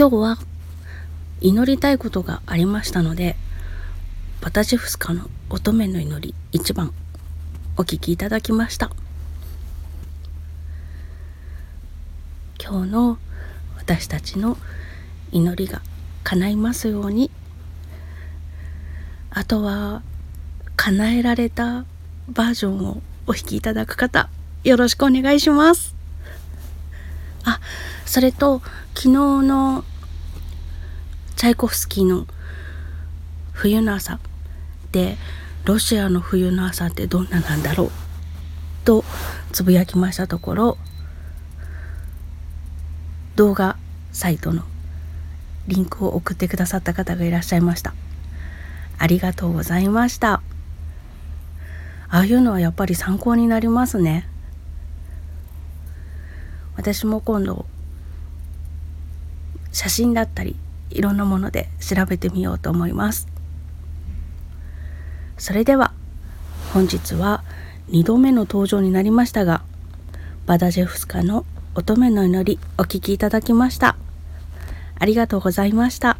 今日は祈りたいことがありましたのでバタジフスカの乙女の祈り1番お聞きいただきました。今日の私たちの祈りが叶いますように。あとは叶えられたバージョンをお弾きいただく方よろしくお願いします。あそれと昨日のチャイコフスキーの「冬の朝」でロシアの冬の朝ってどんななんだろうとつぶやきましたところ動画サイトのリンクを送ってくださった方がいらっしゃいました。ありがとうございました。ああいうのはやっぱり参考になりますね。私も今度写真だったりいろんなもので調べてみようと思います。それでは本日は2度目の登場になりましたがバダジェフスカの乙女の祈りお聴きいただきました。ありがとうございました。